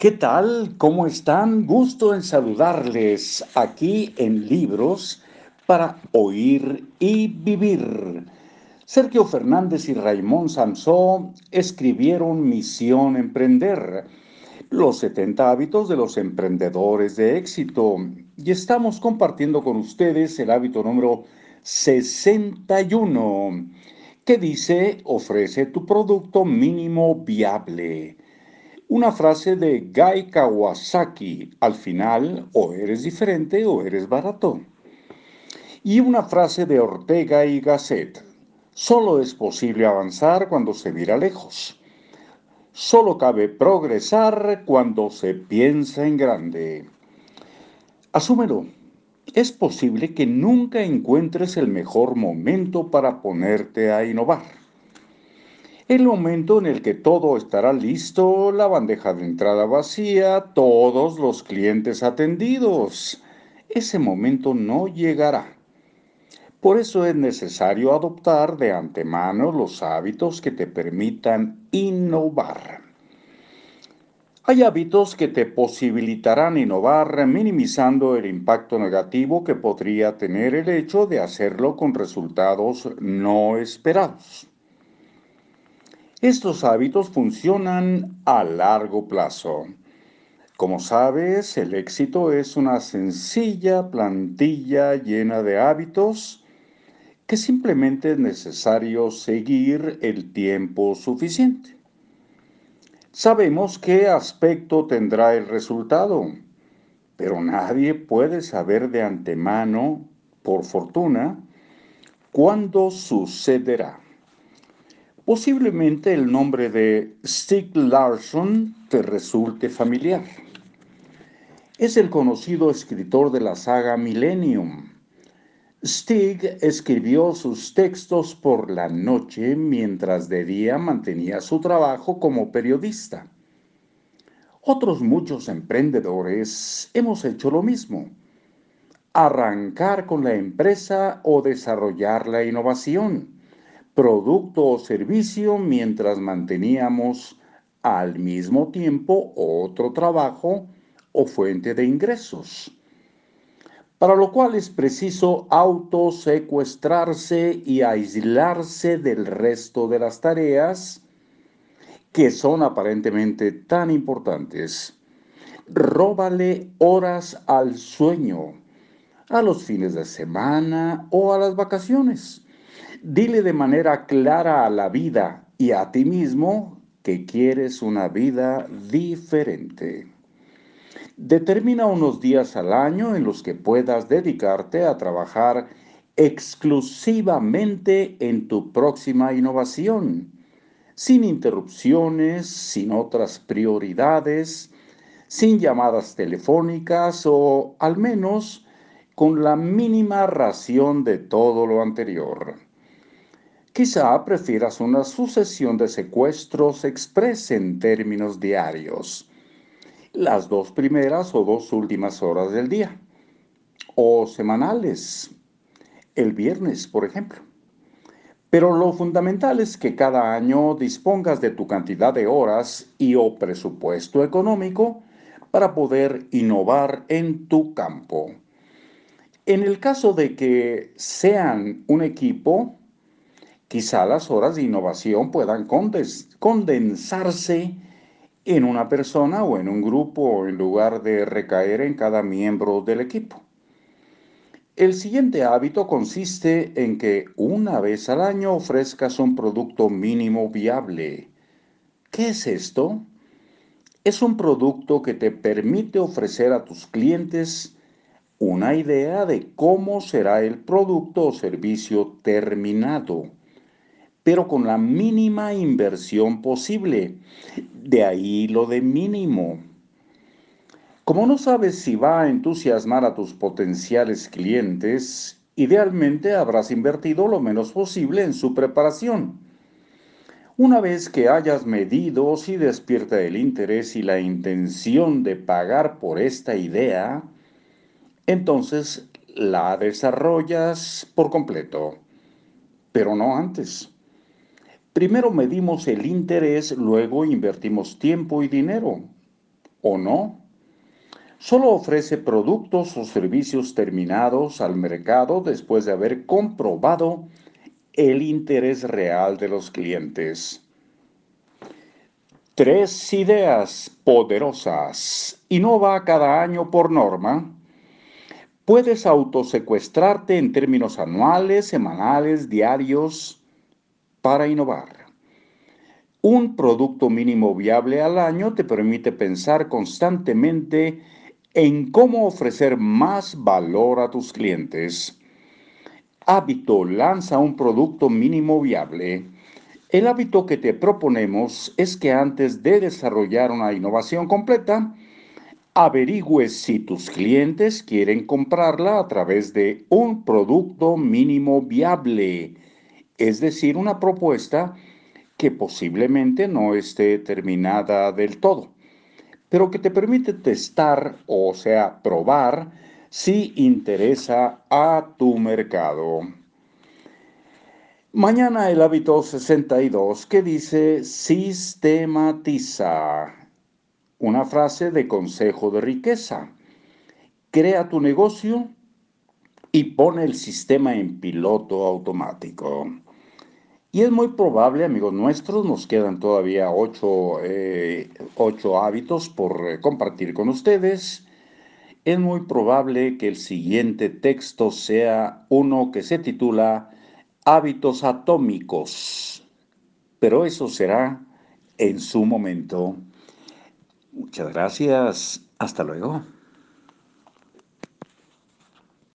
¿Qué tal? ¿Cómo están? Gusto en saludarles aquí en Libros para Oír y Vivir. Sergio Fernández y Raymond Samsó escribieron Misión Emprender, los 70 hábitos de los emprendedores de éxito. Y estamos compartiendo con ustedes el hábito número 61, que dice, ofrece tu producto mínimo viable. Una frase de Guy Kawasaki, al final o eres diferente o eres barato. Y una frase de Ortega y Gasset, solo es posible avanzar cuando se mira lejos. Solo cabe progresar cuando se piensa en grande. Asúmelo, es posible que nunca encuentres el mejor momento para ponerte a innovar. El momento en el que todo estará listo, la bandeja de entrada vacía, todos los clientes atendidos. Ese momento no llegará. Por eso es necesario adoptar de antemano los hábitos que te permitan innovar. Hay hábitos que te posibilitarán innovar minimizando el impacto negativo que podría tener el hecho de hacerlo con resultados no esperados. Estos hábitos funcionan a largo plazo. Como sabes, el éxito es una sencilla plantilla llena de hábitos que simplemente es necesario seguir el tiempo suficiente. Sabemos qué aspecto tendrá el resultado, pero nadie puede saber de antemano, por fortuna, cuándo sucederá. Posiblemente el nombre de Stig Larsson te resulte familiar. Es el conocido escritor de la saga Millennium. Stig escribió sus textos por la noche mientras de día mantenía su trabajo como periodista. Otros muchos emprendedores hemos hecho lo mismo. Arrancar con la empresa o desarrollar la innovación producto o servicio mientras manteníamos al mismo tiempo otro trabajo o fuente de ingresos. Para lo cual es preciso autosecuestrarse y aislarse del resto de las tareas que son aparentemente tan importantes. Róbale horas al sueño, a los fines de semana o a las vacaciones Dile de manera clara a la vida y a ti mismo que quieres una vida diferente. Determina unos días al año en los que puedas dedicarte a trabajar exclusivamente en tu próxima innovación, sin interrupciones, sin otras prioridades, sin llamadas telefónicas o al menos con la mínima ración de todo lo anterior. Quizá prefieras una sucesión de secuestros express en términos diarios, las dos primeras o dos últimas horas del día, o semanales, el viernes, por ejemplo. Pero lo fundamental es que cada año dispongas de tu cantidad de horas y o presupuesto económico para poder innovar en tu campo. En el caso de que sean un equipo, Quizá las horas de innovación puedan condensarse en una persona o en un grupo en lugar de recaer en cada miembro del equipo. El siguiente hábito consiste en que una vez al año ofrezcas un producto mínimo viable. ¿Qué es esto? Es un producto que te permite ofrecer a tus clientes una idea de cómo será el producto o servicio terminado pero con la mínima inversión posible. De ahí lo de mínimo. Como no sabes si va a entusiasmar a tus potenciales clientes, idealmente habrás invertido lo menos posible en su preparación. Una vez que hayas medido si despierta el interés y la intención de pagar por esta idea, entonces la desarrollas por completo, pero no antes. Primero medimos el interés, luego invertimos tiempo y dinero. o no. Solo ofrece productos o servicios terminados al mercado después de haber comprobado el interés real de los clientes. Tres ideas poderosas. Innova cada año por norma. Puedes autosecuestrarte en términos anuales, semanales, diarios para innovar. Un producto mínimo viable al año te permite pensar constantemente en cómo ofrecer más valor a tus clientes. Hábito lanza un producto mínimo viable el hábito que te proponemos es que antes de desarrollar una innovación completa, averigües si tus clientes quieren comprarla a través de un producto mínimo viable, es decir, una propuesta que posiblemente no esté terminada del todo, pero que te permite testar, o sea, probar si interesa a tu mercado. Mañana el hábito 62 que dice sistematiza. Una frase de consejo de riqueza. Crea tu negocio y pone el sistema en piloto automático. Y es muy probable, amigos nuestros, nos quedan todavía ocho, eh, hábitos por eh, compartir con ustedes. Es muy probable que el siguiente texto sea uno que se titula hábitos atómicos, pero eso será en su momento. Muchas gracias. Hasta luego.